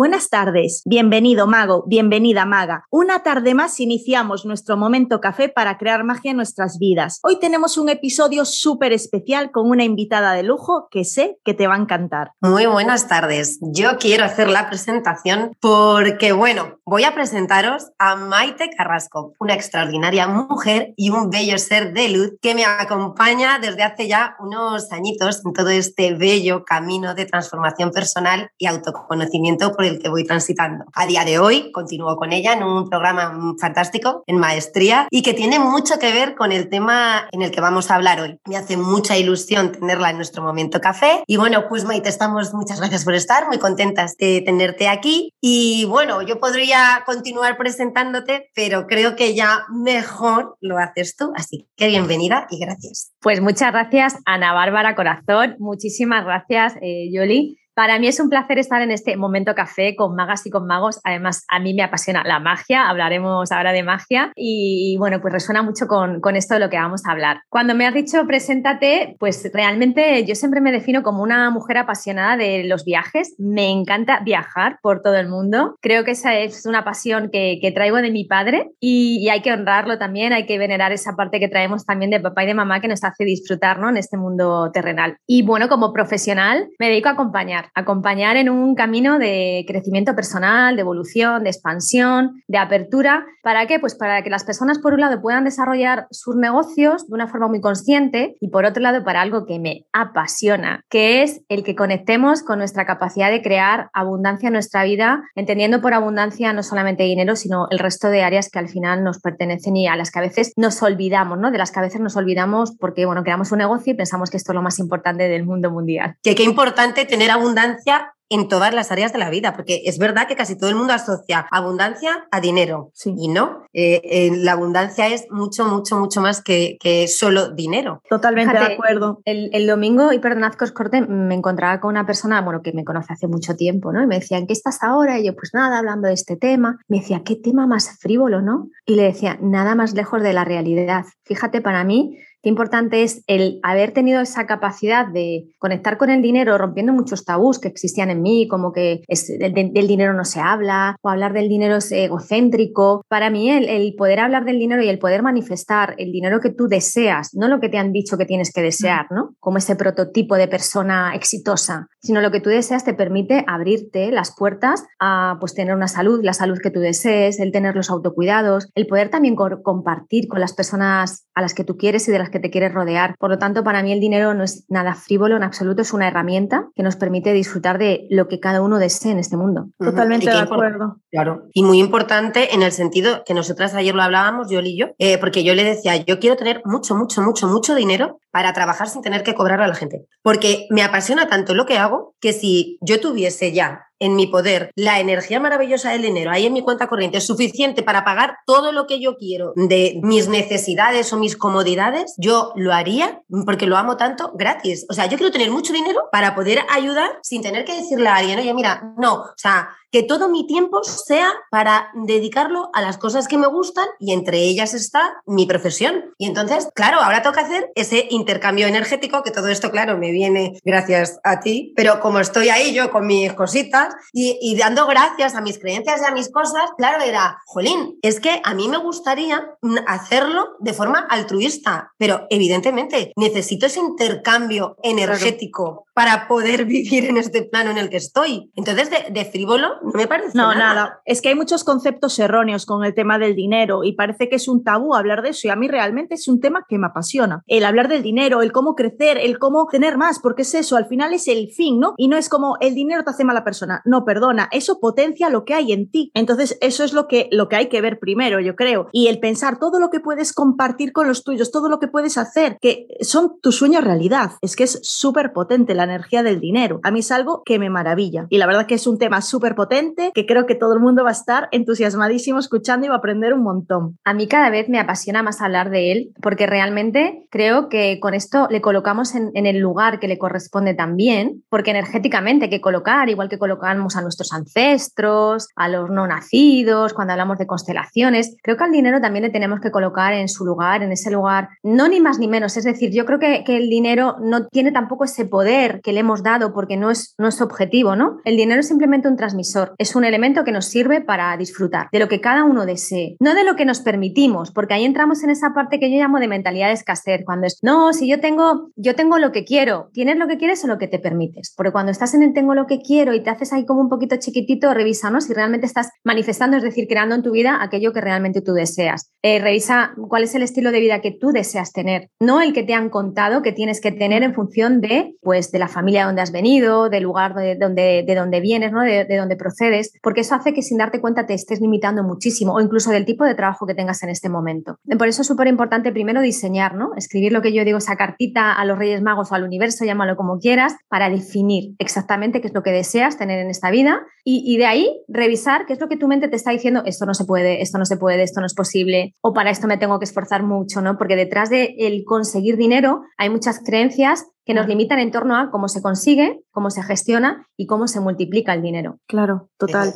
Buenas tardes, bienvenido mago, bienvenida maga. Una tarde más iniciamos nuestro momento café para crear magia en nuestras vidas. Hoy tenemos un episodio súper especial con una invitada de lujo que sé que te va a encantar. Muy buenas tardes. Yo quiero hacer la presentación porque, bueno, voy a presentaros a Maite Carrasco, una extraordinaria mujer y un bello ser de luz que me acompaña desde hace ya unos añitos en todo este bello camino de transformación personal y autoconocimiento que voy transitando. A día de hoy continúo con ella en un programa fantástico en maestría y que tiene mucho que ver con el tema en el que vamos a hablar hoy. Me hace mucha ilusión tenerla en nuestro momento café. Y bueno, pues Maite, estamos, muchas gracias por estar, muy contentas de tenerte aquí. Y bueno, yo podría continuar presentándote, pero creo que ya mejor lo haces tú. Así que bienvenida y gracias. Pues muchas gracias, Ana Bárbara Corazón. Muchísimas gracias, eh, Yoli. Para mí es un placer estar en este momento café con magas y con magos. Además, a mí me apasiona la magia, hablaremos ahora de magia y, bueno, pues resuena mucho con, con, esto de lo que vamos a hablar. Cuando me has dicho preséntate, pues realmente yo siempre me defino como una mujer apasionada de los viajes. Me encanta viajar por todo el mundo. Creo que esa es una pasión que, que traigo de mi padre y, y, hay que honrarlo también, hay que venerar esa parte que traemos también de papá y de mamá que nos hace disfrutar ¿no? en este mundo terrenal. Y bueno, como profesional me dedico a acompañar acompañar en un camino de crecimiento personal, de evolución, de expansión, de apertura. ¿Para qué? Pues para que las personas, por un lado, puedan desarrollar sus negocios de una forma muy consciente y, por otro lado, para algo que me apasiona, que es el que conectemos con nuestra capacidad de crear abundancia en nuestra vida, entendiendo por abundancia no solamente dinero, sino el resto de áreas que al final nos pertenecen y a las que a veces nos olvidamos, ¿no? De las que a veces nos olvidamos porque, bueno, creamos un negocio y pensamos que esto es lo más importante del mundo mundial. Que qué importante tener abundancia abundancia en todas las áreas de la vida, porque es verdad que casi todo el mundo asocia abundancia a dinero y no, eh, eh, la abundancia es mucho, mucho, mucho más que, que solo dinero. Totalmente de acuerdo. El, el, domingo, y perdonad que os corte, me encontraba con una persona, bueno, que me conoce hace mucho tiempo, ¿no? Y me decía, ¿en qué estás ahora? Y yo, pues nada, hablando de este tema. Me decía, ¿qué tema más frívolo, no? Y le decía, nada más lejos de la realidad. Fíjate, para mí, qué importante es el haber tenido esa capacidad de conectar con el dinero, rompiendo muchos tabús que existían en mí, como que del, dinero no se habla, o hablar del dinero es egocéntrico. Para mí, el, poder hablar del dinero y el poder manifestar el dinero que tú deseas, no lo que te han dicho que tienes que desear, ¿no? Como ese prototipo de persona exitosa, sino lo que tú deseas te permite abrirte las puertas a pues, tener una salud, la salud que tú desees, el tener los autocuidados, el poder también compartir con las personas a las que tú quieres y de las que te quieres rodear. Por lo tanto, para mí el dinero no es nada frívolo en absoluto, es una herramienta que nos permite disfrutar de lo que cada uno desee en este mundo. Totalmente de acuerdo. Claro. Y muy importante en el sentido que nosotras ayer lo hablábamos, yo y yo, eh, porque yo le decía, yo quiero tener mucho, mucho, mucho, mucho dinero para trabajar sin tener que cobrar a la gente. Porque me apasiona tanto lo que hago que si yo tuviese ya en mi poder la energía maravillosa del dinero ahí en mi cuenta corriente suficiente para pagar todo lo que yo quiero de mis necesidades o mis comodidades, yo lo haría porque lo amo tanto gratis. O sea, yo quiero tener mucho dinero para poder ayudar sin tener que decirle a alguien, oye, mira, no, o sea, que todo mi tiempo sea para dedicarlo a las cosas que me gustan y entre ellas está mi profesión. Y entonces, claro, ahora toca hacer ese intercambio energético, que todo esto, claro, me viene gracias a ti, pero como estoy ahí yo con mis cositas y, dando gracias a mis creencias y a mis cosas, claro, era, jolín, es que a mí me gustaría hacerlo de forma altruista, pero evidentemente necesito ese intercambio energético para poder vivir en este plano en el que estoy. Entonces, de, de frívolo no me parece. No, nada. Es que hay muchos conceptos erróneos con el tema del dinero y parece que es un tabú hablar de eso. Y a mí realmente es un tema que me apasiona. El hablar del dinero, el cómo crecer, el cómo tener más, porque es eso, al final es el fin, ¿no? Y no es como el dinero te hace mala persona. no perdona, eso potencia lo que hay en ti. Entonces, eso es lo que, lo que hay que ver primero, yo creo. Y el pensar todo lo que puedes compartir con los tuyos, todo lo que puedes hacer, que son tus sueños realidad. Es que es súper potente la energía del dinero. A mí es algo que me maravilla. Y la verdad que es un tema súper potente que creo que todo el mundo va a estar entusiasmadísimo escuchando y va a aprender un montón. A mí cada vez me apasiona más hablar de él porque realmente creo que con esto le colocamos en, en el lugar que le corresponde también, porque energéticamente hay que colocar, igual que colocamos a nuestros ancestros, a los no nacidos, cuando hablamos de constelaciones, creo que al dinero también le tenemos que colocar en su lugar, en ese lugar, no ni más ni menos. Es decir, yo creo que, que el dinero no tiene tampoco ese poder que le hemos dado porque no es, no es objetivo, ¿no? El dinero es simplemente un transmisor, es un elemento que nos sirve para disfrutar de lo que cada uno desee, no de lo que nos permitimos, porque ahí entramos en esa parte que yo llamo de mentalidad de escasez, cuando es, no, si yo tengo, yo tengo lo que quiero, tienes lo que quieres o lo que te permites, porque cuando estás en el tengo lo que quiero y te haces ahí como un poquito chiquitito, revisa. Si realmente estás manifestando, es decir, creando en tu vida aquello que realmente tú deseas. Eh, revisa cuál es el estilo de vida que tú deseas tener, no el que te han contado que tienes que tener en función de, pues, de la familia donde has venido, del lugar de donde, de donde vienes, ¿no? De, de donde procedes, porque eso hace que sin darte cuenta te estés limitando muchísimo o incluso del tipo de trabajo que tengas en este momento. Por eso es súper importante primero diseñar, ¿no? Escribir lo que yo digo, esa cartita a los Reyes Magos o al universo, llámalo como quieras, para definir exactamente qué es lo que deseas tener en esta vida y, y de ahí revisar qué es lo que tu mente te está diciendo, esto no se puede, esto no se puede, esto no es posible, o para esto me tengo que esforzar mucho, ¿no? Porque detrás de el conseguir dinero hay muchas creencias que nos limitan en torno a cómo se consigue, cómo se gestiona y cómo se multiplica el dinero. Claro, total.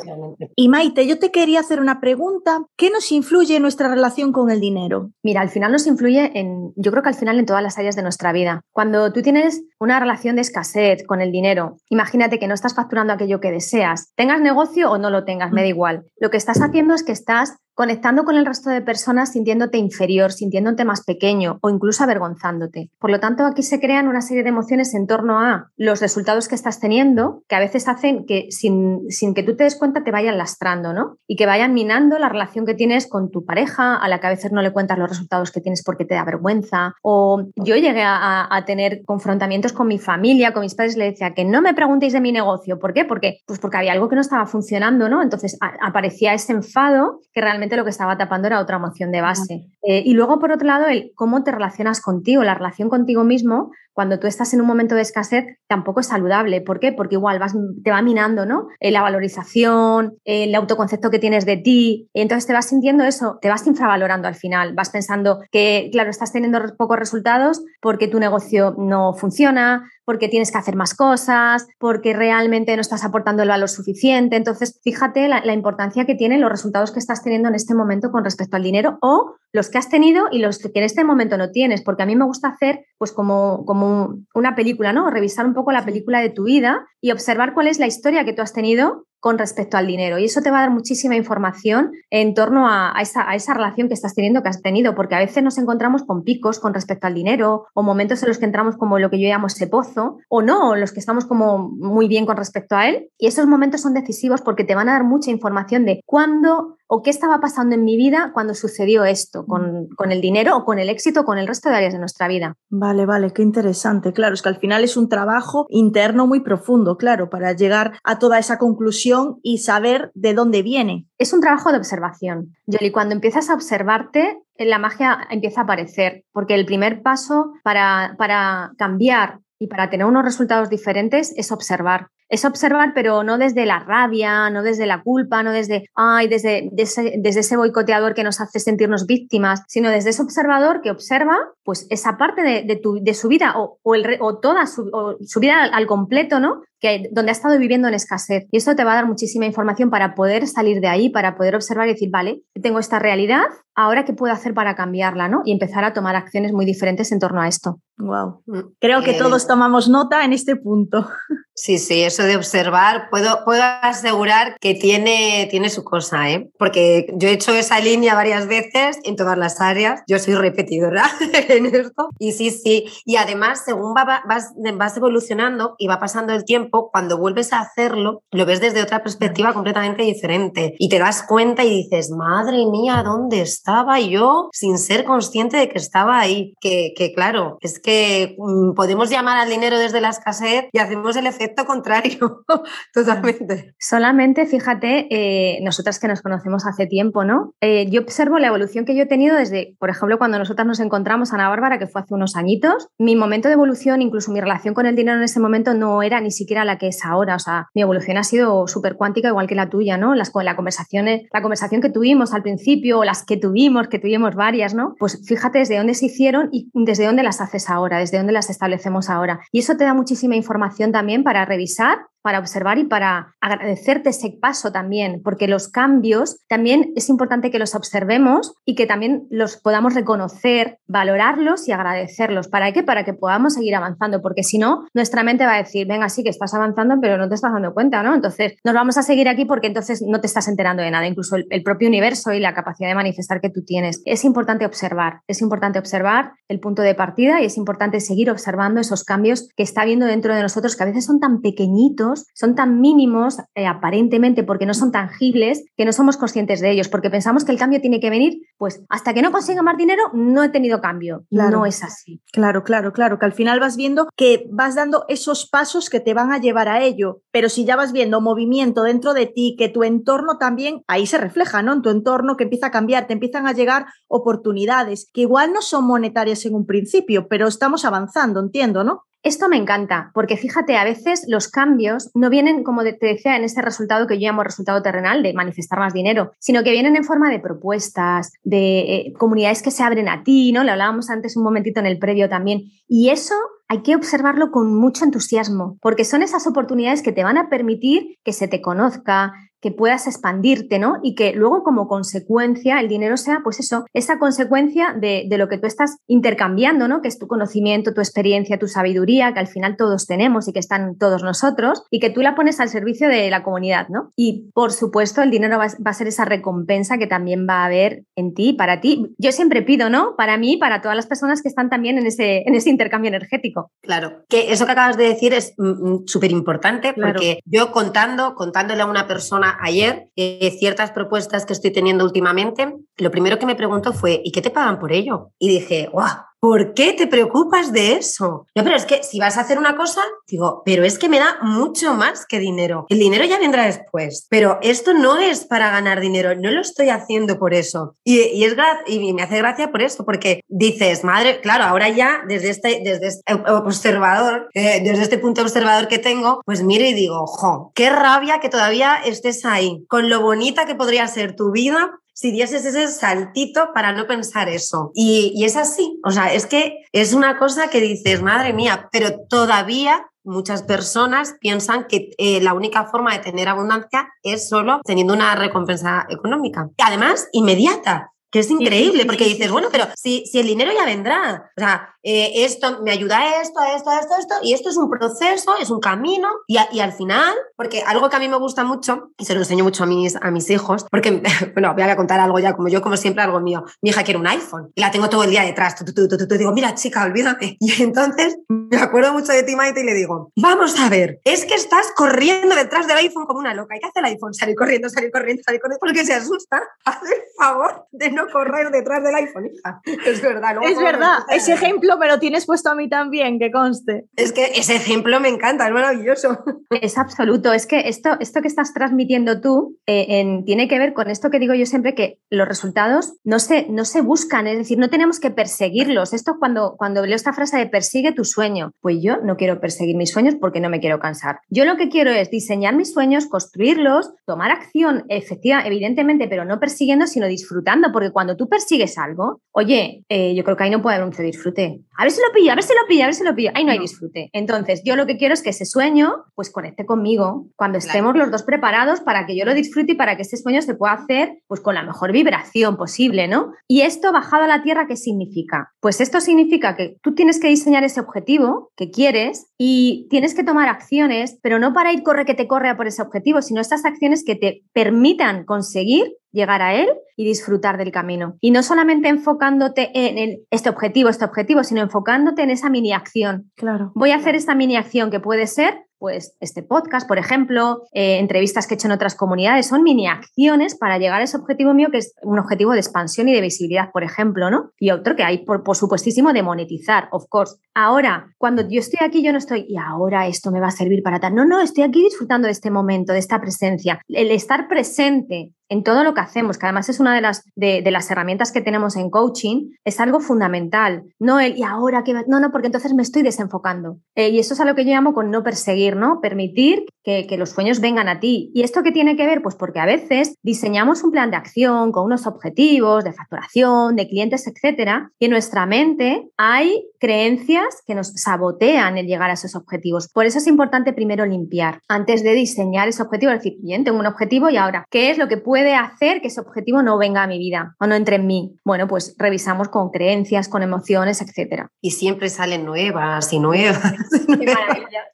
Y Maite, yo te quería hacer una pregunta. ¿Qué nos influye en nuestra relación con el dinero? Mira, al final nos influye en, yo creo que al final en todas las áreas de nuestra vida. Cuando tú tienes una relación de escasez con el dinero, imagínate que no estás facturando aquello que deseas, tengas negocio o no lo tengas, me da igual. Lo que estás haciendo es que estás conectando con el resto de personas sintiéndote inferior, sintiéndote más pequeño o incluso avergonzándote. Por lo tanto, aquí se crean una serie de emociones en torno a los resultados que estás teniendo que a veces hacen que sin, sin que tú te des cuenta te vayan lastrando, ¿no? Y que vayan minando la relación que tienes con tu pareja, a la que a veces no le cuentas los resultados que tienes porque te da vergüenza. O yo llegué a, tener confrontamientos con mi familia, con mis padres, le decía que no me preguntéis de mi negocio. ¿Por qué? Porque, pues porque había algo que no estaba funcionando, ¿no? Entonces aparecía ese enfado que realmente lo que estaba tapando era otra emoción de base. Eh, y luego, por otro lado, el cómo te relacionas contigo, la relación contigo mismo, cuando tú estás en un momento de escasez, tampoco es saludable. ¿Por qué? Porque igual vas, te va minando, ¿no? Eh, la valorización, el autoconcepto que tienes de ti. Entonces te vas sintiendo eso, te vas infravalorando al final. Vas pensando que, claro, estás teniendo pocos resultados porque tu negocio no funciona, porque tienes que hacer más cosas, porque realmente no estás aportando el valor suficiente. Entonces, fíjate la, la, importancia que tienen los resultados que estás teniendo en este momento con respecto al dinero o los que has tenido y los que en este momento no tienes, porque a mí me gusta hacer pues como, como una película, ¿no? Revisar un poco la película de tu vida y observar cuál es la historia que tú has tenido con respecto al dinero. Y eso te va a dar muchísima información en torno a, esa, relación que estás teniendo, que has tenido, porque a veces nos encontramos con picos con respecto al dinero o momentos en los que entramos como lo que yo llamo ese pozo, o no, los que estamos como muy bien con respecto a él. Y esos momentos son decisivos porque te van a dar mucha información de cuándo o qué estaba pasando en mi vida cuando sucedió esto con, con el dinero o con el éxito con el resto de áreas de nuestra vida. Vale, vale, qué interesante. Claro, es que al final es un trabajo interno muy profundo, claro, para llegar a toda esa conclusión y saber de dónde viene. Es un trabajo de observación. Yoli, cuando empiezas a observarte, la magia empieza a aparecer, porque el primer paso para, para cambiar y para tener unos resultados diferentes es observar es observar, pero no desde la rabia, no desde la culpa, no desde, ay, desde, desde, desde, ese boicoteador que nos hace sentirnos víctimas, sino desde ese observador que observa pues esa parte de, de, tu, de su vida o, o, el, o toda su, o su vida al, al, completo, ¿no? Que, donde ha estado viviendo en escasez. Y esto te va a dar muchísima información para poder salir de ahí, para poder observar y decir, vale, tengo esta realidad, ahora qué puedo hacer para cambiarla, ¿no? Y empezar a tomar acciones muy diferentes en torno a esto. Wow. Creo que eh, todos tomamos nota en este punto. Sí, sí, eso de observar, puedo, puedo asegurar que tiene, tiene su cosa, ¿eh? Porque yo he hecho esa línea varias veces en todas las áreas. Yo soy repetidora en esto. Y sí, sí. Y además, según va, vas, vas evolucionando y va pasando el tiempo, cuando vuelves a hacerlo, lo ves desde otra perspectiva completamente diferente y te das cuenta y dices, madre mía, ¿dónde estaba yo sin ser consciente de que estaba ahí? Que, que claro, es que mm, podemos llamar al dinero desde la escasez y hacemos el efecto contrario totalmente. Solamente, fíjate, eh, nosotras que nos conocemos hace tiempo, ¿no? Eh, yo observo la evolución que yo he tenido desde, por ejemplo, cuando nosotras nos encontramos, Ana Bárbara, que fue hace unos añitos, mi momento de evolución, incluso mi relación con el dinero en ese momento no era ni siquiera la que es ahora, o sea, mi evolución ha sido súper cuántica, igual que la tuya, ¿no? Las, la, conversaciones, la conversación que tuvimos al principio, o las que tuvimos, que tuvimos varias, ¿no? Pues fíjate desde dónde se hicieron y desde dónde las haces ahora, desde dónde las establecemos ahora. Y eso te da muchísima información también para revisar that. Para observar y para agradecerte ese paso también, porque los cambios también es importante que los observemos y que también los podamos reconocer, valorarlos y agradecerlos. ¿Para qué? Para que podamos seguir avanzando, porque si no, nuestra mente va a decir, venga, sí que estás avanzando, pero no te estás dando cuenta, ¿no? Entonces, nos vamos a seguir aquí porque entonces no te estás enterando de nada, incluso el, propio universo y la capacidad de manifestar que tú tienes. Es importante observar, es importante observar el punto de partida y es importante seguir observando esos cambios que está viendo dentro de nosotros, que a veces son tan pequeñitos son tan mínimos eh, aparentemente porque no son tangibles que no somos conscientes de ellos, porque pensamos que el cambio tiene que venir, pues hasta que no consiga más dinero no he tenido cambio. No es así. Claro, claro, claro, que al final vas viendo que vas dando esos pasos que te van a llevar a ello, pero si ya vas viendo movimiento dentro de ti, que tu entorno también, ahí se refleja, ¿no? En tu entorno que empieza a cambiar, te empiezan a llegar oportunidades que igual no son monetarias en un principio, pero estamos avanzando, entiendo, ¿no? Esto me encanta, porque fíjate, a veces los cambios no vienen, como te decía, en ese resultado que yo llamo resultado terrenal, de manifestar más dinero, sino que vienen en forma de propuestas, de eh, comunidades que se abren a ti, ¿no? Le hablábamos antes un momentito en el previo también. Y eso hay que observarlo con mucho entusiasmo, porque son esas oportunidades que te van a permitir que se te conozca, que puedas expandirte, ¿no? Y que luego como consecuencia el dinero sea, pues eso, esa consecuencia de, lo que tú estás intercambiando, ¿no? Que es tu conocimiento, tu experiencia, tu sabiduría, que al final todos tenemos y que están todos nosotros, y que tú la pones al servicio de la comunidad, ¿no? Y por supuesto el dinero va, a ser esa recompensa que también va a haber en ti, para ti. Yo siempre pido, ¿no? Para mí, para todas las personas que están también en ese, en ese intercambio energético. Claro, que eso que acabas de decir es mm, mm, súper importante porque yo contando, contándole a una persona ayer eh, ciertas propuestas que estoy teniendo últimamente, lo primero que me preguntó fue, ¿y qué te pagan por ello? Y dije, ¡guau! ¿Por qué te preocupas de eso? No, pero es que si vas a hacer una cosa, digo, pero es que me da mucho más que dinero. El dinero ya vendrá después, pero esto no es para ganar dinero, no lo estoy haciendo por eso. Y, es y me hace gracia por eso, porque dices, madre, claro, ahora ya desde este, desde este observador, eh, desde este punto observador que tengo, pues miro y digo, jo, qué rabia que todavía estés ahí, con lo bonita que podría ser tu vida si dieses ese saltito para no pensar eso. Y, es así, o sea, es que es una cosa que dices, madre mía, pero todavía muchas personas piensan que eh, la única forma de tener abundancia es solo teniendo una recompensa económica. Y además, inmediata que es increíble, porque dices, bueno, pero si, si el dinero ya vendrá, o sea, eh, esto me ayuda a esto, a esto, a esto, a esto, y esto es un proceso, es un camino, y, y, al final, porque algo que a mí me gusta mucho, y se lo enseño mucho a mis, a mis hijos, porque, bueno, voy a contar algo ya, como yo, como siempre, algo mío, mi hija quiere un iPhone, y la tengo todo el día detrás, tú, tú, tú, digo, mira, chica, olvídate, y entonces me acuerdo mucho de ti, Maite, y le digo, vamos a ver, es que estás corriendo detrás del iPhone como una loca, ¿y qué hace el iPhone? Salir corriendo, salir corriendo, salir corriendo, porque se asusta, haz el favor de no correr detrás del iPhone, hija. Es verdad. Es verdad. Ese ejemplo me lo tienes puesto a mí también, que conste. Es que ese ejemplo me encanta, es maravilloso. Es absoluto. Es que esto, esto que estás transmitiendo tú eh, tiene que ver con esto que digo yo siempre, que los resultados no se, no se buscan, es decir, no tenemos que perseguirlos. Esto cuando, cuando leo esta frase de persigue tu sueño, pues yo no quiero perseguir mis sueños porque no me quiero cansar. Yo lo que quiero es diseñar mis sueños, construirlos, tomar acción, efectiva, evidentemente, pero no persiguiendo, sino disfrutando, porque cuando tú persigues algo, oye, eh, yo creo que ahí no puede haber mucho disfrute. A ver si lo pillo, a ver si lo pillo, a ver si lo pillo. Ahí no hay disfrute. Entonces, yo lo que quiero es que ese sueño, pues conecte conmigo cuando estemos los dos preparados para que yo lo disfrute y para que ese sueño se pueda hacer, pues con la mejor vibración posible, ¿no? Y esto bajado a la tierra, ¿qué significa? Pues esto significa que tú tienes que diseñar ese objetivo que quieres y tienes que tomar acciones, pero no para ir corre que te corre a por ese objetivo, sino estas acciones que te permitan conseguir llegar a él y disfrutar del camino. Y no solamente enfocándote en este objetivo, este objetivo, sino enfocándote en esa mini acción. Claro. Voy a hacer esta mini acción que puede ser pues este podcast, por ejemplo, eh, entrevistas que he hecho en otras comunidades, son mini acciones para llegar a ese objetivo mío, que es un objetivo de expansión y de visibilidad, por ejemplo, ¿no? Y otro que hay, por, por supuestísimo, de monetizar, of course. Ahora, cuando yo estoy aquí, yo no estoy, y ahora esto me va a servir para tal. No, no, estoy aquí disfrutando de este momento, de esta presencia. El estar presente en todo lo que hacemos, que además es una de las, de, las herramientas que tenemos en coaching, es algo fundamental. No el, y ahora que no, no, porque entonces me estoy desenfocando. Eh, y eso es a lo que yo llamo con no perseguir, ¿no? Permitir que, que, los sueños vengan a ti. ¿Y esto qué tiene que ver? Pues porque a veces diseñamos un plan de acción con unos objetivos de facturación, de clientes, etcétera, y en nuestra mente hay creencias que nos sabotean el llegar a esos objetivos. Por eso es importante primero limpiar antes de diseñar ese objetivo, decir, bien, tengo un objetivo y ahora, ¿qué es lo que puede hacer que ese objetivo no venga a mi vida o no entre en mí? Bueno, pues revisamos con creencias, con emociones, etcétera. Y siempre salen nuevas y nuevas. Qué maravilla.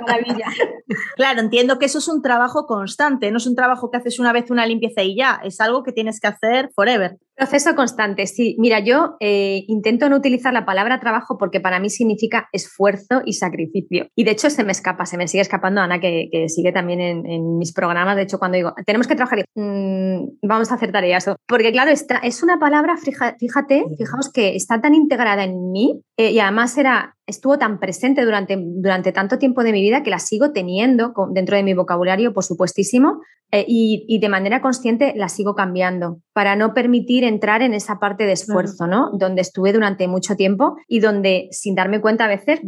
Maravilla. Claro, entiendo que eso es un trabajo constante, no es un trabajo que haces una vez una limpieza y ya, es algo que tienes que hacer forever. Proceso constante, sí. Mira, yo eh, intento no utilizar la palabra trabajo porque para mí significa esfuerzo y sacrificio. Y de hecho se me escapa, se me sigue escapando Ana, que, sigue también en, mis programas. De hecho, cuando digo, tenemos que trabajar, mmm, vamos a hacer tareas. Porque claro, esta, es una palabra, fíjate, fijaos que está tan integrada en mí eh, y además era estuvo tan presente durante, durante tanto tiempo de mi vida que la sigo teniendo dentro de mi vocabulario, por supuestísimo, eh, y, de manera consciente la sigo cambiando para no permitir entrar en esa parte de esfuerzo, ¿no? Donde estuve durante mucho tiempo y donde sin darme cuenta a veces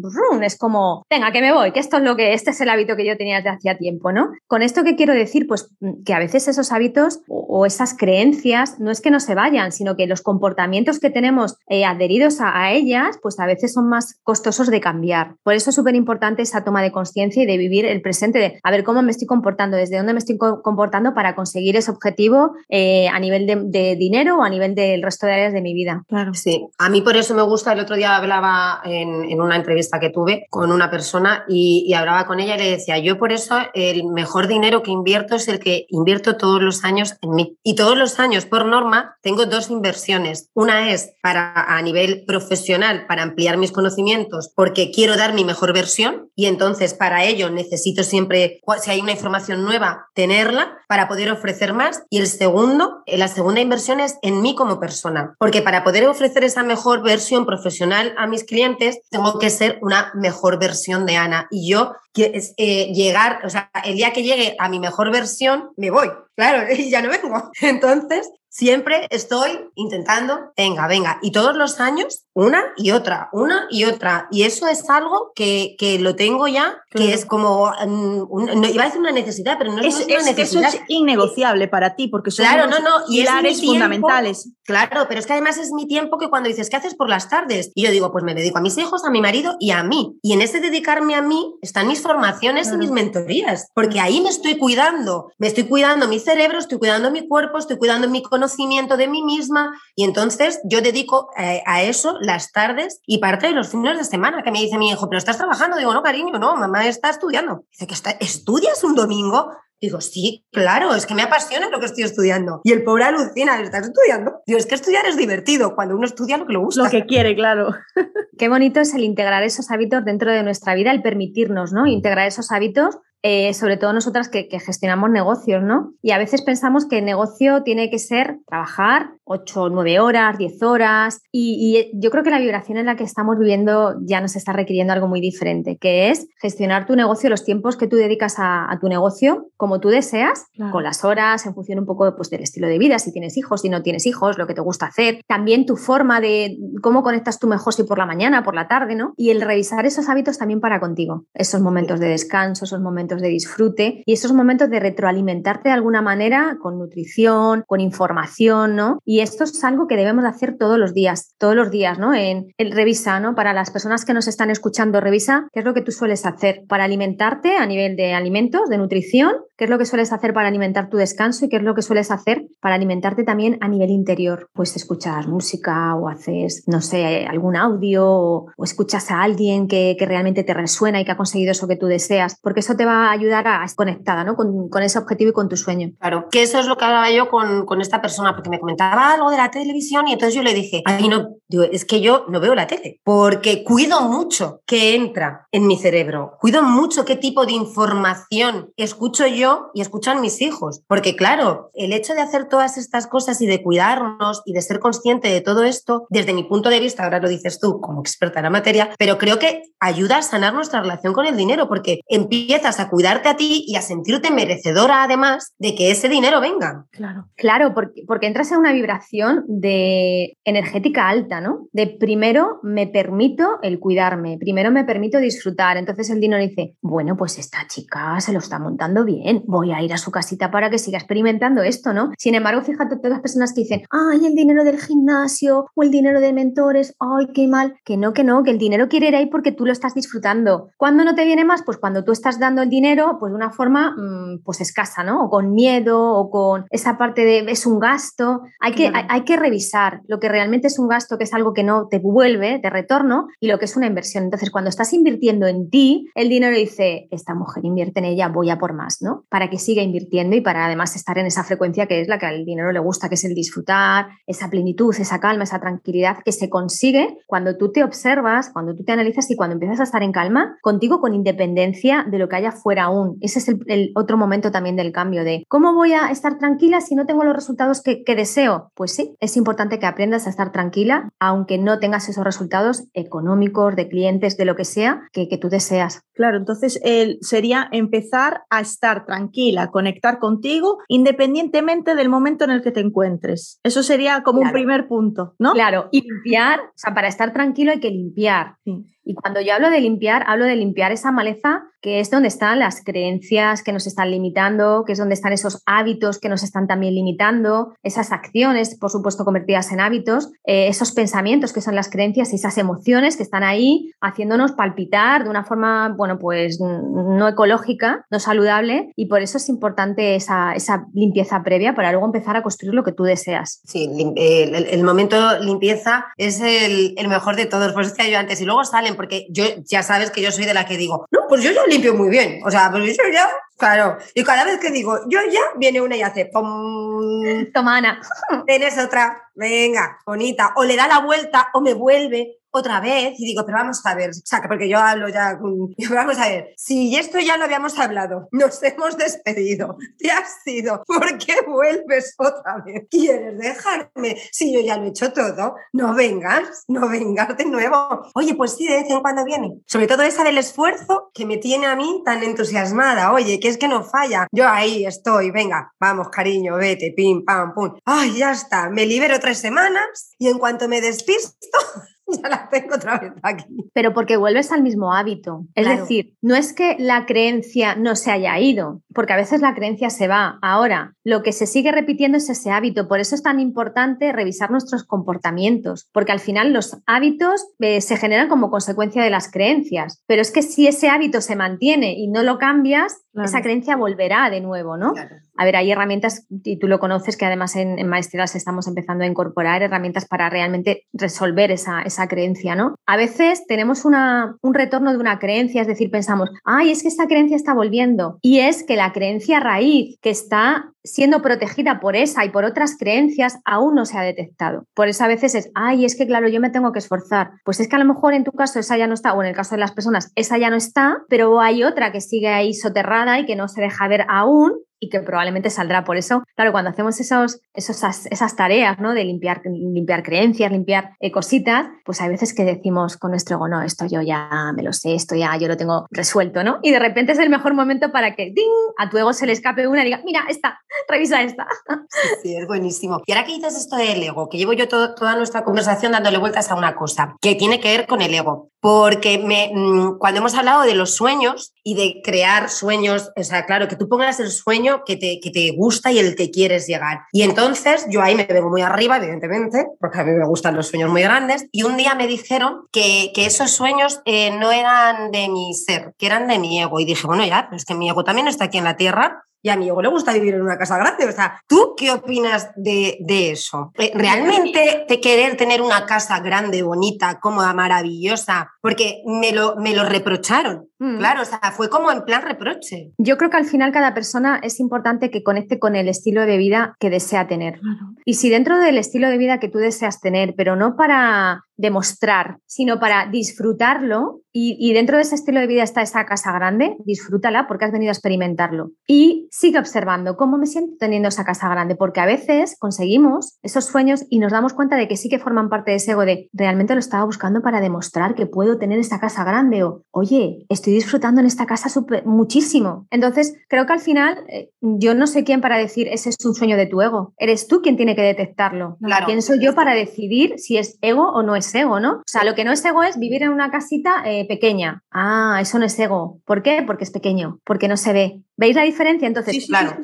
es como, venga, que me voy, que esto es lo que, este es el hábito que yo tenía desde hacía tiempo, ¿no? Con esto que quiero decir, pues mm, que a veces esos hábitos o, esas creencias no es que no se vayan, sino que los comportamientos que tenemos eh, adheridos a, a ellas, pues a veces son más costosos de cambiar. Por eso es súper importante esa toma de conciencia y de vivir el presente, de a ver cómo me estoy comportando, desde dónde me estoy comportando comportando para conseguir ese objetivo eh, a nivel de, dinero o a nivel del resto de áreas de mi vida. Claro. Sí, a mí por eso me gusta. El otro día hablaba en, una entrevista que tuve con una persona y, hablaba con ella y le decía, yo por eso el mejor dinero que invierto es el que invierto todos los años en mí. Y todos los años, por norma, tengo dos inversiones. Una es para a nivel profesional, para ampliar mis conocimientos, porque quiero dar mi mejor versión y entonces para ello necesito siempre, si hay una información nueva, tenerla para poder ofrecer más. Y el segundo, eh, la segunda inversión es en mí como persona, porque para poder ofrecer esa mejor versión profesional a mis clientes, tengo que ser una mejor versión de Ana. Y yo eh, llegar, o sea, el día que llegue a mi mejor versión, me voy. Claro, y ya no vengo. Entonces, siempre estoy intentando, venga, venga, y todos los años una y otra, una y otra. Y eso es algo que, que lo tengo ya, que es como, mm, no, iba a decir una necesidad, pero no es, una necesidad. Eso es innegociable para ti, porque son claro, no, no, y pilares fundamentales. Claro, pero es que además es mi tiempo que cuando dices, ¿qué haces por las tardes? Y yo digo, pues me dedico a mis hijos, a mi marido y a mí. Y en ese dedicarme a mí están mis formaciones y mis mentorías, porque ahí me estoy cuidando, me estoy cuidando mi cerebro, estoy cuidando mi cuerpo, estoy cuidando mi conocimiento de mí misma y entonces yo dedico eh, a eso las tardes y parte de los fines de semana que me dice mi hijo, pero estás trabajando, digo, no, cariño, no, mamá está estudiando. Dice que está, estudias un domingo. Digo, sí, claro, es que me apasiona lo que estoy estudiando. Y el pobre alucina, ¿estás estudiando? Digo, es que estudiar es divertido cuando uno estudia lo que le gusta. Lo que quiere, claro. Qué bonito es el integrar esos hábitos dentro de nuestra vida, el permitirnos, ¿no? Integrar esos hábitos eh, sobre todo nosotras que, gestionamos negocios, ¿no? Y a veces pensamos que el negocio tiene que ser trabajar 8, 9 horas, 10 horas, y, yo creo que la vibración en la que estamos viviendo ya nos está requiriendo algo muy diferente, que es gestionar tu negocio, los tiempos que tú dedicas a, tu negocio como tú deseas, con las horas, en función un poco pues, del estilo de vida, si tienes hijos, si no tienes hijos, lo que te gusta hacer, también tu forma de cómo conectas tú mejor si por la mañana, por la tarde, ¿no? Y el revisar esos hábitos también para contigo, esos momentos de descanso, esos momentos de disfrute y esos momentos de retroalimentarte de alguna manera con nutrición, con información, ¿no? Y esto es algo que debemos de hacer todos los días, todos los días, ¿no? En el revisa, ¿no? Para las personas que nos están escuchando, revisa qué es lo que tú sueles hacer para alimentarte a nivel de alimentos, de nutrición, qué es lo que sueles hacer para alimentar tu descanso y qué es lo que sueles hacer para alimentarte también a nivel interior. Pues escuchas música o haces, no sé, algún audio o, escuchas a alguien que, realmente te resuena y que ha conseguido eso que tú deseas, porque eso te va a ayudar a estar conectada ¿no? con, ese objetivo y con tu sueño. Claro, que eso es lo que hablaba yo con, con esta persona, porque me comentaba algo de la televisión y entonces yo le dije, ay, no, es que yo no veo la tele, porque cuido mucho que entra en mi cerebro, cuido mucho qué tipo de información escucho yo y escuchan mis hijos, porque claro, el hecho de hacer todas estas cosas y de cuidarnos y de ser consciente de todo esto, desde mi punto de vista, ahora lo dices tú como experta en la materia, pero creo que ayuda a sanar nuestra relación con el dinero, porque empiezas a cuidarte a ti y a sentirte merecedora además de que ese dinero venga. Claro, claro, porque, porque entras en una vibración de energética alta, ¿no? De primero me permito el cuidarme, primero me permito disfrutar. Entonces el dinero dice, bueno, pues esta chica se lo está montando bien, voy a ir a su casita para que siga experimentando esto, ¿no? Sin embargo, fíjate todas las personas que dicen, ay, el dinero del gimnasio o el dinero de mentores, ay, qué mal, que no, que no, que el dinero quiere ir ahí porque tú lo estás disfrutando. ¿Cuándo no te viene más? Pues cuando tú estás dando el dinero, pues de una forma, mm, pues escasa, ¿no? O con miedo o con esa parte de es un gasto. Hay que, hay que revisar lo que realmente es un gasto, que es algo que no te vuelve de retorno, y lo que es una inversión. Entonces, cuando estás invirtiendo en ti, el dinero dice, esta mujer invierte en ella, voy a por más, ¿no? Para que siga invirtiendo y para además estar en esa frecuencia que es la que al dinero le gusta, que es el disfrutar, esa plenitud, esa calma, esa tranquilidad que se consigue cuando tú te observas, cuando tú te analizas y cuando empiezas a estar en calma contigo con independencia de lo que haya fuera aún. Ese es el, otro momento también del cambio de cómo voy a estar tranquila si no tengo los resultados que, que deseo. Pues sí, es importante que aprendas a estar tranquila, aunque no tengas esos resultados económicos, de clientes, de lo que sea que, tú deseas. Claro, entonces sería empezar a estar tranquila, conectar contigo, independientemente del momento en el que te encuentres. Eso sería como un primer punto, ¿no? Claro, y limpiar, o sea, para estar tranquilo hay que limpiar. Y cuando yo hablo de limpiar, hablo de limpiar esa maleza que es donde están las creencias que nos están limitando, que es donde están esos hábitos que nos están también limitando, esas acciones, por supuesto, convertidas en hábitos, eh, esos pensamientos que son las creencias y esas emociones que están ahí haciéndonos palpitar de una forma, bueno, pues no ecológica, no saludable, y por eso es importante esa, esa limpieza previa para luego empezar a construir lo que tú deseas. Sí, el, el momento limpieza es el, el, mejor de todos, por eso decía yo antes, y luego porque yo ya sabes que yo soy de la que digo, no, pues yo no limpio muy bien. O sea, pues yo ya, claro. Y cada vez que digo, yo ya, viene una y hace, ¡pum! Toma, Ana. Tienes otra, venga, bonita. O le da la vuelta o me vuelve otra vez y digo, pero vamos a ver, o sea, porque yo hablo ya, vamos a ver, si esto ya lo habíamos hablado, nos hemos despedido, te has ido, ¿por qué vuelves otra vez? ¿Quieres dejarme? Si yo ya lo he hecho todo, no vengas, no vengas de nuevo. Oye, pues sí, de vez en cuando viene. Sobre todo esa del esfuerzo que me tiene a mí tan entusiasmada. Oye, que es que no falla. Yo ahí estoy, venga, vamos, cariño, vete, pim, pam, pum. Ay, ya está, me libero tres semanas y en cuanto me despisto, ya la tengo otra vez aquí. Pero porque vuelves al mismo hábito. Es decir, no es que la creencia no se haya ido, porque a veces la creencia se va. Ahora, lo que se sigue repitiendo es ese hábito. Por eso es tan importante revisar nuestros comportamientos, porque al final los hábitos eh, se generan como consecuencia de las creencias. Pero es que si ese hábito se mantiene y no lo cambias, esa creencia volverá de nuevo, ¿no? A ver, hay herramientas, y tú lo conoces, que además en, en maestrías estamos empezando a incorporar herramientas para realmente resolver esa, esa creencia, ¿no? A veces tenemos un retorno de una creencia, es decir, pensamos, ay, es que esta creencia está volviendo. Y es que la creencia raíz que está siendo protegida por esa y por otras creencias aún no se ha detectado. Por eso a veces es, ay, es que claro, yo me tengo que esforzar. Pues es que a lo mejor en tu caso esa ya no está, o en el caso de las personas, esa ya no está, pero hay otra que sigue ahí soterrada y que no se deja ver aún y que probablemente saldrá. Por eso, claro, cuando hacemos esos, esos, esas tareas ¿no? de limpiar, limpiar creencias, limpiar eh, cositas, pues hay veces que decimos con nuestro ego, no, esto yo ya me lo sé, esto ya yo lo tengo resuelto, ¿no? Y de repente es el mejor momento para que ¡ding! a tu ego se le escape una y diga, mira, esta, revisa esta. Sí, es buenísimo. Y ahora que dices esto del ego, que llevo yo toda nuestra conversación dándole vueltas a una cosa, que tiene que ver con el ego. Porque me, mm, cuando hemos hablado de los sueños y de crear sueños, o sea, claro, que tú pongas el sueño que te, que te gusta y el que quieres llegar. Y entonces yo ahí me vengo muy arriba, evidentemente, porque a mí me gustan los sueños muy grandes. Y un día me dijeron que, que esos sueños eh, no eran de mi ser, que eran de mi ego. Y dije, bueno, ya, pues que mi ego también está aquí en la tierra y a mi ego le gusta vivir en una casa grande. O sea, ¿tú qué opinas de, eso? Eh, ¿Realmente te querer tener una casa grande, bonita, cómoda, maravillosa? Porque me lo, me lo reprocharon. Mm. Claro, o sea, fue como en plan reproche. Yo creo que al final cada persona es importante que conecte con el estilo de vida que desea tener. Y si dentro del estilo de vida que tú deseas tener, pero no para demostrar, sino para disfrutarlo. Y, dentro de ese estilo de vida está esa casa grande, disfrútala porque has venido a experimentarlo. Y sigue observando cómo me siento teniendo esa casa grande, porque a veces conseguimos esos sueños y nos damos cuenta de que sí que forman parte de ese ego de realmente lo estaba buscando para demostrar que puedo tener esta casa grande o oye, estoy disfrutando en esta casa muchísimo. Entonces, creo que al final eh, yo no sé quién para decir ese es un sueño de tu ego. Eres tú quien tiene que detectarlo. Claro. ¿Quién soy yo para decidir si es ego o no es ego, ¿no? O sea, lo que no es ego es vivir en una casita eh, pequeña. Ah, eso no es ego. ¿Por qué? Porque es pequeño, porque no se ve. ¿Veis la diferencia? Entonces, claro,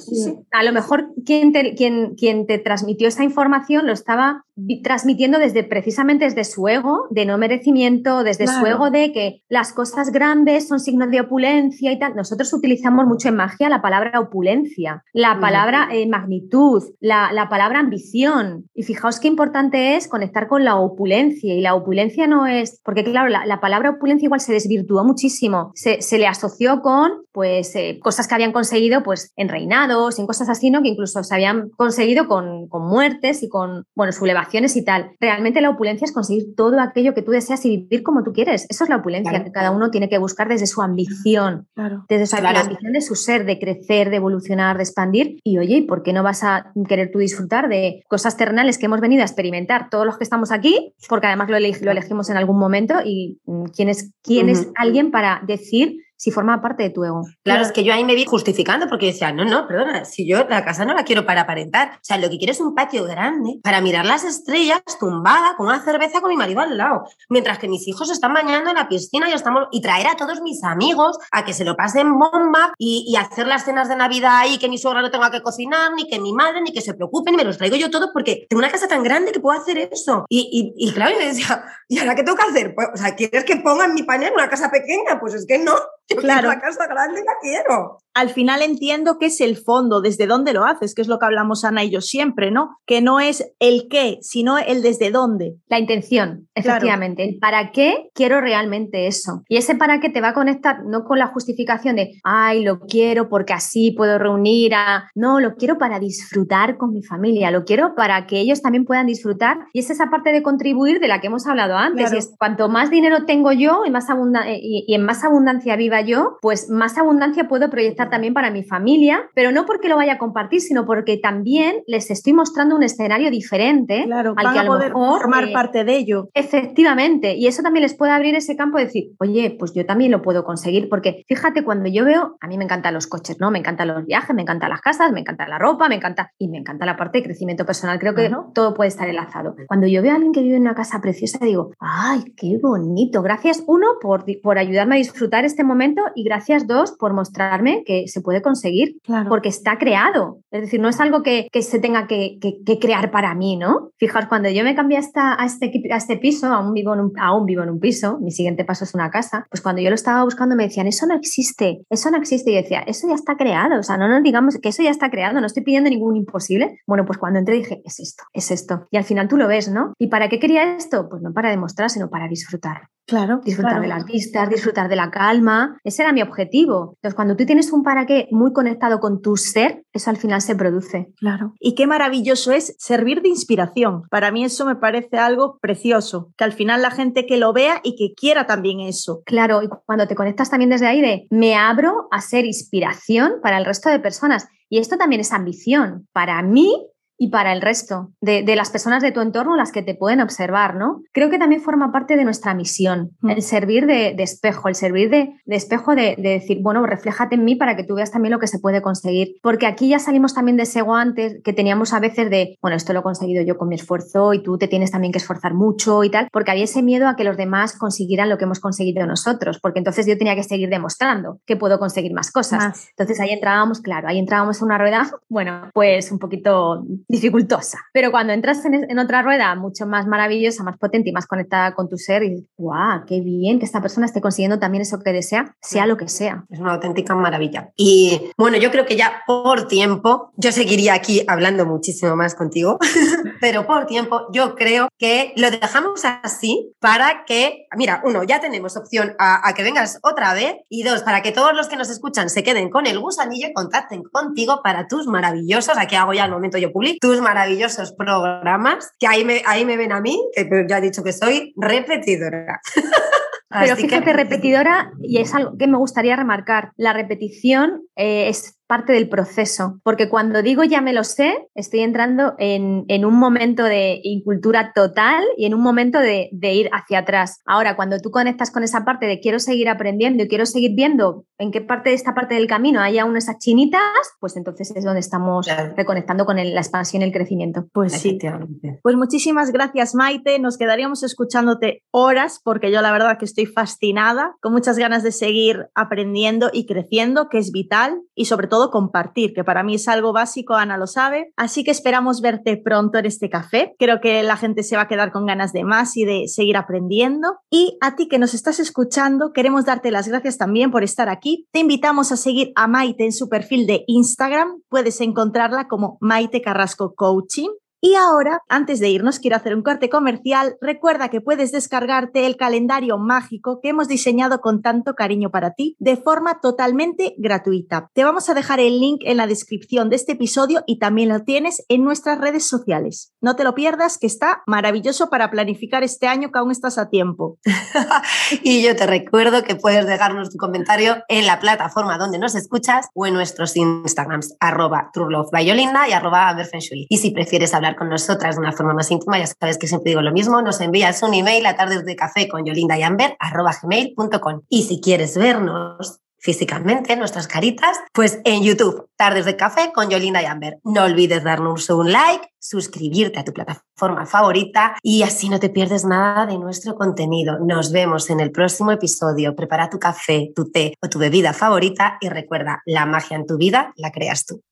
a lo mejor quien te, quien, quien te transmitió esa información lo estaba transmitiendo desde precisamente desde su ego de no merecimiento, desde su ego de que las cosas grandes son signos de opulencia y tal. Nosotros utilizamos mucho en magia la palabra opulencia, la palabra eh, magnitud, la, la palabra ambición. Y fijaos qué importante es conectar con la opulencia. Y la opulencia no es, porque claro, la, palabra opulencia igual se desvirtuó muchísimo. Se, se le asoció con pues eh, cosas que habían conseguido pues en reinados, en cosas así, ¿no? Que incluso se habían conseguido con, con muertes y con, bueno, sublevaciones y tal. Realmente la opulencia es conseguir todo aquello que tú deseas y vivir como tú quieres. Eso es la opulencia que cada uno tiene que buscar desde su ambición, desde su, la ambición de su ser, de crecer, de evolucionar, de expandir. Y oye, ¿y por qué no vas a querer tú disfrutar de cosas terrenales que hemos venido a experimentar todos los que estamos aquí? Porque además lo, elegimos en algún momento y mm, quién es, quién es alguien para decir si forma parte de tu ego. Claro, es que yo ahí me vi justificando porque decía, no, no, perdona, si yo la casa no la quiero para aparentar. O sea, lo que quiero es un patio grande para mirar las estrellas tumbada con una cerveza con mi marido al lado. Mientras que mis hijos están bañando en la piscina y estamos y traer a todos mis amigos a que se lo pasen bomba y, hacer las cenas de Navidad ahí, que mi suegra no tenga que cocinar, ni que mi madre, ni que se preocupen, y me los traigo yo todos porque tengo una casa tan grande que puedo hacer eso. Y, y, claro, yo decía, ¿y ahora qué tengo que hacer? Pues, o sea, ¿quieres que ponga en mi panel una casa pequeña? Pues es que no. claro. la casa grande la quiero. Al final entiendo que es el fondo, desde dónde lo haces, que es lo que hablamos Ana y yo siempre, ¿no? Que no es el qué, sino el desde dónde. La intención, efectivamente. El para qué quiero realmente eso. Y ese para qué te va a conectar no con la justificación de, ay, lo quiero porque así puedo reunir a... No, lo quiero para disfrutar con mi familia, lo quiero para que ellos también puedan disfrutar. Y es esa parte de contribuir de la que hemos hablado antes. Y es cuanto más dinero tengo yo y, más y en más abundancia viva yo, pues más abundancia puedo proyectar también para mi familia, pero no porque lo vaya a compartir, sino porque también les estoy mostrando un escenario diferente claro, al que a, poder formar eh, parte de ello. Efectivamente, y eso también les puede abrir ese campo de decir, oye, pues yo también lo puedo conseguir, porque fíjate, cuando yo veo, a mí me encantan los coches, ¿no? Me encantan los viajes, me encantan las casas, me encanta la ropa, me encanta, y me encanta la parte de crecimiento personal, creo que todo puede estar enlazado. Cuando yo veo a alguien que vive en una casa preciosa, digo, ay, qué bonito, gracias uno por, por ayudarme a disfrutar este momento y gracias dos por mostrarme que se puede conseguir, porque está creado. Es decir, no es algo que, se tenga que, crear para mí, ¿no? Fijaos, cuando yo me cambié a, a, este, a este piso, aún vivo, en un, aún vivo en un piso, mi siguiente paso es una casa, pues cuando yo lo estaba buscando me decían, eso no existe, eso no existe. Y yo decía, eso ya está creado, o sea, no nos digamos que eso ya está creado, no estoy pidiendo ningún imposible. Bueno, pues cuando entré dije, es esto, es esto. Y al final tú lo ves, ¿no? ¿Y para qué quería esto? Pues no para demostrar, sino para disfrutar. Claro. Disfrutar de las vistas, disfrutar de la calma. Ese era mi objetivo. Entonces, cuando tú tienes un para qué muy conectado con tu ser, eso al final se produce. Claro. Y qué maravilloso es servir de inspiración. Para mí eso me parece algo precioso. Que al final la gente que lo vea y que quiera también eso. Claro. Y cuando te conectas también desde ahí de me abro a ser inspiración para el resto de personas. Y esto también es ambición. Para mí, y para el resto de, las personas de tu entorno, las que te pueden observar, ¿no? Creo que también forma parte de nuestra misión, mm. el servir de, espejo, el servir de, espejo de, decir, bueno, refléjate en mí para que tú veas también lo que se puede conseguir. Porque aquí ya salimos también de ese guante que teníamos a veces de, bueno, esto lo he conseguido yo con mi esfuerzo y tú te tienes también que esforzar mucho y tal, porque había ese miedo a que los demás consiguieran lo que hemos conseguido nosotros, porque entonces yo tenía que seguir demostrando que puedo conseguir más cosas. Entonces ahí entrábamos, claro, ahí entrábamos en una rueda, bueno, pues un poquito dificultosa. Pero cuando entras en, otra rueda mucho más maravillosa, más potente y más conectada con tu ser, y ¡guau! ¡Qué bien que esta persona esté consiguiendo también eso que desea, sea lo que sea! Es una auténtica maravilla. Y bueno, yo creo que ya por tiempo, yo seguiría aquí hablando muchísimo más contigo, pero por tiempo yo creo que lo dejamos así para que, mira, uno, ya tenemos opción a, que vengas otra vez y dos, para que todos los que nos escuchan se queden con el gusanillo y contacten contigo para tus maravillosos, aquí hago ya el momento yo publico, tus maravillosos programas, que ahí me, ahí me ven a mí, que ya he dicho que soy repetidora. Pero fíjate, repetidora, y es algo que me gustaría remarcar, la repetición eh, es parte del proceso, porque cuando digo ya me lo sé, estoy entrando en, un momento de incultura total y en un momento de, ir hacia atrás. Ahora, cuando tú conectas con esa parte de quiero seguir aprendiendo y quiero seguir viendo en qué parte de esta parte del camino hay aún esas chinitas, pues entonces es donde estamos reconectando con la expansión y el crecimiento. Pues sí. Pues muchísimas gracias, Maite. Nos quedaríamos escuchándote horas porque yo la verdad que estoy fascinada, con muchas ganas de seguir aprendiendo y creciendo, que es vital, y sobre todo compartir, que para mí es algo básico, Ana lo sabe. Así que esperamos verte pronto en este café. Creo que la gente se va a quedar con ganas de más y de seguir aprendiendo. Y a ti que nos estás escuchando, queremos darte las gracias también por estar aquí. Te invitamos a seguir a Maite en su perfil de Instagram. Puedes encontrarla como Maite Carrasco Coaching. Y ahora, antes de irnos, quiero hacer un corte comercial. Recuerda que puedes descargarte el calendario mágico que hemos diseñado con tanto cariño para ti de forma totalmente gratuita. Te vamos a dejar el link en la descripción de este episodio y también lo tienes en nuestras redes sociales. No te lo pierdas, que está maravilloso para planificar este año que aún estás a tiempo. y yo te recuerdo que puedes dejarnos tu comentario en la plataforma donde nos escuchas o en nuestros Instagrams, arroba y arroba Y si prefieres hablar con nosotras de una forma más íntima, ya sabes que siempre digo lo mismo, nos envías un email a tardes de café con yolinda y si quieres vernos físicamente, nuestras caritas, pues en YouTube, Tardes de Café con Yolinda y Amber. No olvides darnos un like, suscribirte a tu plataforma favorita y así no te pierdes nada de nuestro contenido. Nos vemos en el próximo episodio. Prepara tu café, tu té o tu bebida favorita y recuerda, la magia en tu vida la creas tú.